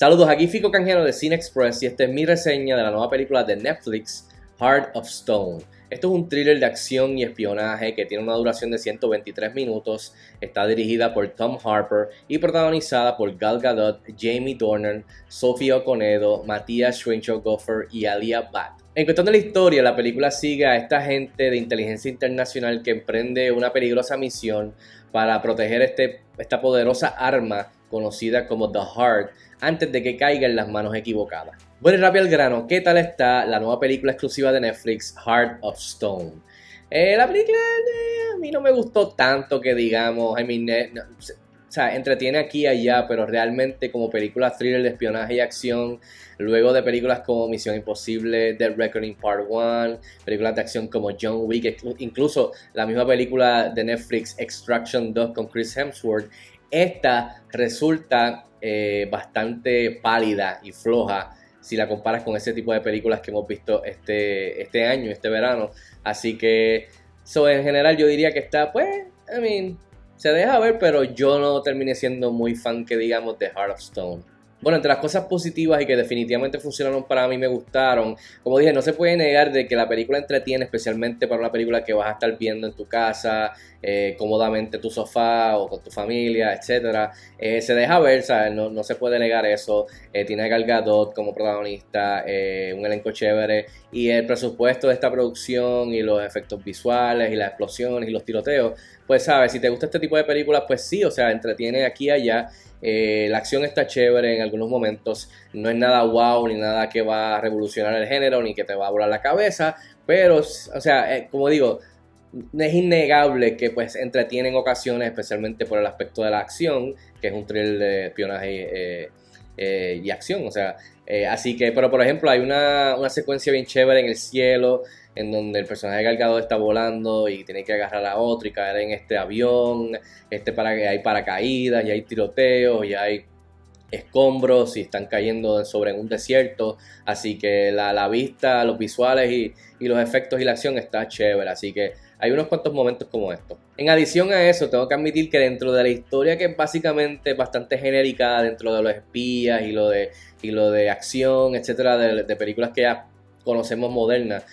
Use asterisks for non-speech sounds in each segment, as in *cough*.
Saludos, aquí Fico Canjero de Cine Express y esta es mi reseña de la nueva película de Netflix, Heart of Stone. Esto es un thriller de acción y espionaje que tiene una duración de 123 minutos, está dirigida por Tom Harper y protagonizada por Gal Gadot, Jamie Dornan, Sofía Oconedo, Matías Schweinsteiger y Alia Bat. En cuestión de la historia, la película sigue a esta gente de inteligencia internacional que emprende una peligrosa misión para proteger este, esta poderosa arma conocida como The Heart, antes de que caiga en las manos equivocadas. Bueno y rápido al grano, ¿qué tal está la nueva película exclusiva de Netflix, Heart of Stone? Eh, la película eh, a mí no me gustó tanto que digamos, I mean, eh, o sea, entretiene aquí y allá, pero realmente como película thriller de espionaje y acción, luego de películas como Misión Imposible, Dead Reckoning Part 1, películas de acción como John Wick, incluso la misma película de Netflix Extraction 2 con Chris Hemsworth, esta resulta eh, bastante pálida y floja si la comparas con ese tipo de películas que hemos visto este, este año, este verano. Así que, eso en general yo diría que está, pues, I mean, se deja ver, pero yo no terminé siendo muy fan que digamos de Heart of Stone. Bueno, entre las cosas positivas y que definitivamente funcionaron para mí, me gustaron. Como dije, no se puede negar de que la película entretiene, especialmente para una película que vas a estar viendo en tu casa, eh, cómodamente tu sofá o con tu familia, etc. Eh, se deja ver, ¿sabes? No, no se puede negar eso. Eh, tiene a Gal Gadot como protagonista, un elenco chévere. Y el presupuesto de esta producción y los efectos visuales y las explosiones y los tiroteos, pues, ¿sabes? Si te gusta este tipo de películas, pues sí, o sea, entretiene aquí y allá. Eh, la acción está chévere en algunos momentos, no es nada wow ni nada que va a revolucionar el género ni que te va a volar la cabeza, pero, o sea, eh, como digo, es innegable que pues entretiene en ocasiones, especialmente por el aspecto de la acción, que es un thriller de espionaje eh, y acción, o sea, así que, pero por ejemplo, hay una, una secuencia bien chévere en el cielo, en donde el personaje cargado está volando y tiene que agarrar a otro y caer en este avión, este para que hay paracaídas y hay tiroteos y hay escombros y están cayendo sobre un desierto, así que la, vista, los visuales y, y, los efectos y la acción está chévere, así que hay unos cuantos momentos como estos. En adición a eso, tengo que admitir que dentro de la historia que es básicamente bastante genérica dentro de los espías y lo de, y lo de acción, etcétera, de, películas que ya conocemos modernas,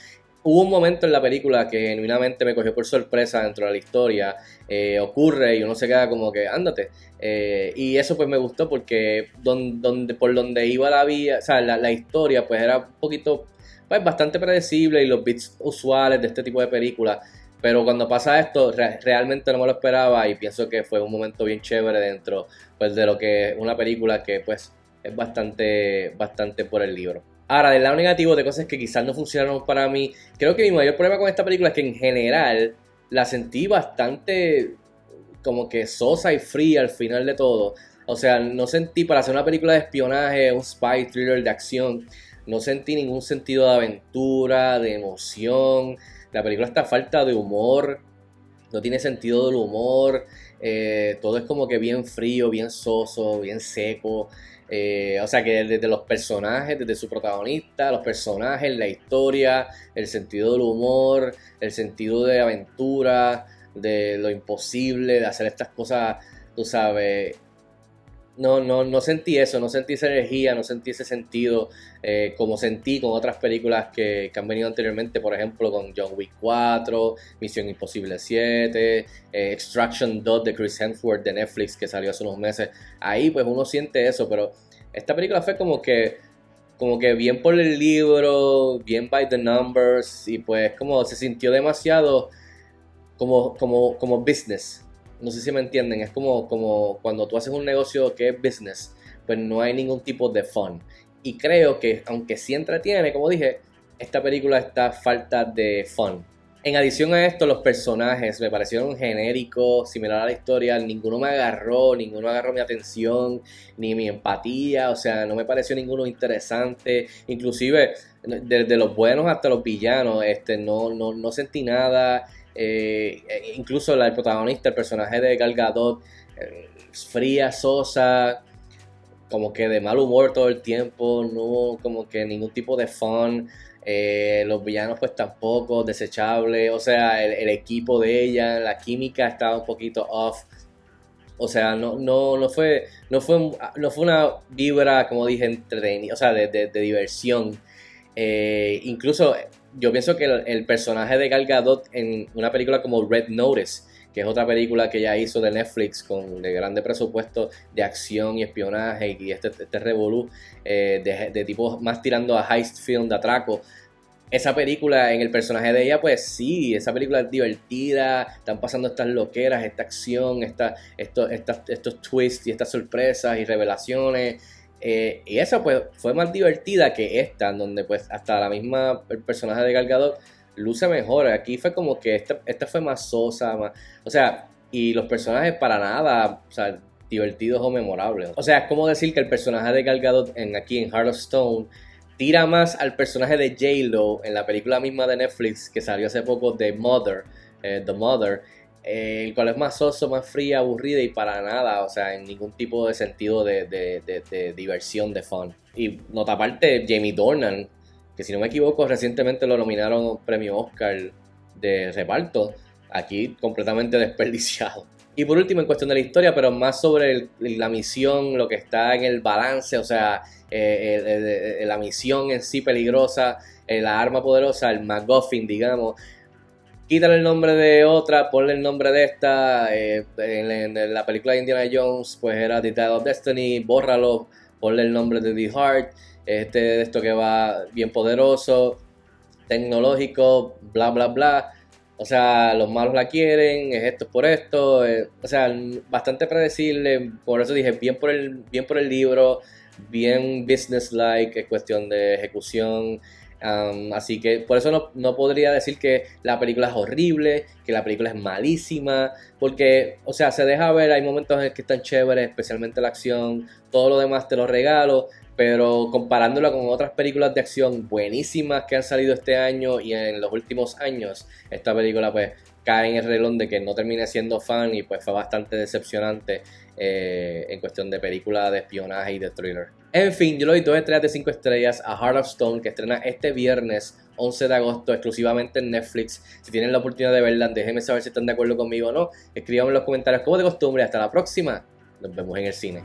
hubo un momento en la película que genuinamente me cogió por sorpresa dentro de la historia. Eh, ocurre y uno se queda como que, ándate. Eh, y eso pues me gustó porque donde, por donde iba la vía, o sea, la, historia pues era un poquito, pues bastante predecible y los bits usuales de este tipo de películas. Pero cuando pasa esto, realmente no me lo esperaba y pienso que fue un momento bien chévere dentro pues, de lo que es una película que pues es bastante, bastante por el libro. Ahora, del lado negativo de cosas que quizás no funcionaron para mí, creo que mi mayor problema con esta película es que en general la sentí bastante como que sosa y fría al final de todo. O sea, no sentí para hacer una película de espionaje, un spy thriller de acción, no sentí ningún sentido de aventura, de emoción. La película está falta de humor, no tiene sentido del humor. Eh, todo es como que bien frío, bien soso, bien seco. Eh, o sea que desde los personajes, desde su protagonista, los personajes, la historia, el sentido del humor, el sentido de aventura, de lo imposible, de hacer estas cosas, tú sabes. No, no, no sentí eso, no sentí esa energía, no sentí ese sentido eh, como sentí con otras películas que, han venido anteriormente, por ejemplo con John Wick 4, Misión Imposible 7, eh, Extraction 2 de Chris Hemsworth de Netflix que salió hace unos meses. Ahí pues uno siente eso, pero esta película fue como que como que bien por el libro, bien by the numbers y pues como se sintió demasiado como, como, como business. No sé si me entienden, es como, como cuando tú haces un negocio que es business, pues no hay ningún tipo de fun. Y creo que aunque sí entretiene, como dije, esta película está falta de fun. En adición a esto, los personajes me parecieron genéricos, similar a la historia, ninguno me agarró, ninguno agarró mi atención, ni mi empatía, o sea, no me pareció ninguno interesante, inclusive desde los buenos hasta los villanos, este, no, no, no sentí nada, eh, incluso el protagonista, el personaje de Gal Gadot, eh, fría, sosa, como que de mal humor todo el tiempo, no como que ningún tipo de fun. Eh, los villanos pues tampoco, desechables, o sea, el, equipo de ella, la química estaba un poquito off. O sea, no, no, no, fue, no, fue, no fue una vibra, como dije, entretenida, o sea, de, diversión. Eh, incluso yo pienso que el, personaje de Gal Gadot en una película como Red Notice, que es otra película que ella hizo de Netflix con de grande presupuesto de acción y espionaje y este, este revolú eh, de, de tipo más tirando a heist film de atraco, esa película, en el personaje de ella, pues sí, esa película es divertida, están pasando estas loqueras, esta acción, esta, estos, estos twists y estas sorpresas y revelaciones. Eh, y esa pues fue más divertida que esta, donde pues hasta la misma el personaje de Galgador luce mejor. Aquí fue como que esta, esta fue más sosa, más, o sea, y los personajes para nada, o sea, divertidos o memorables. O sea, es como decir que el personaje de Galgador en, aquí en Heart of Stone tira más al personaje de J-Lo en la película misma de Netflix que salió hace poco de Mother, The Mother, eh, el cual es más soso, más fría, aburrida y para nada, o sea, en ningún tipo de sentido de, diversión, de fun. Y nota aparte, Jamie Dornan, que si no me equivoco, recientemente lo nominaron premio Oscar de reparto, aquí completamente *laughs* desperdiciado. Y por último, en cuestión de la historia, pero más sobre la misión, lo que está en el balance, o sea, eh, la misión en sí peligrosa, eh, la arma poderosa, el MacGuffin, digamos. Quítale el nombre de otra, ponle el nombre de esta. Eh, en, la película de Indiana Jones, pues era The Tide of Destiny, bórralo, ponle el nombre de The Heart. Este, de esto que va bien poderoso, tecnológico, bla, bla, bla o sea, los malos la quieren, es esto por esto. Eh, o sea, bastante predecible. Por eso dije, bien por el, bien por el libro, bien business-like, es cuestión de ejecución. Así que por eso no, no, podría decir que la película es horrible, que la película es malísima, porque, o sea, se deja ver, hay momentos en que están chéveres, especialmente la acción, todo lo demás te lo regalo, pero comparándola con otras películas de acción buenísimas que han salido este año y en los últimos años, esta película pues cae en el relón de que no termine siendo fan y pues fue bastante decepcionante eh, en cuestión de película de espionaje y de thriller. En fin, yo le doy dos estrellas de 5 estrellas a Heart of Stone que estrena este viernes 11 de agosto exclusivamente en Netflix. Si tienen la oportunidad de verla, déjenme saber si están de acuerdo conmigo o no. Escríbanme en los comentarios como de costumbre. Hasta la próxima. Nos vemos en el cine.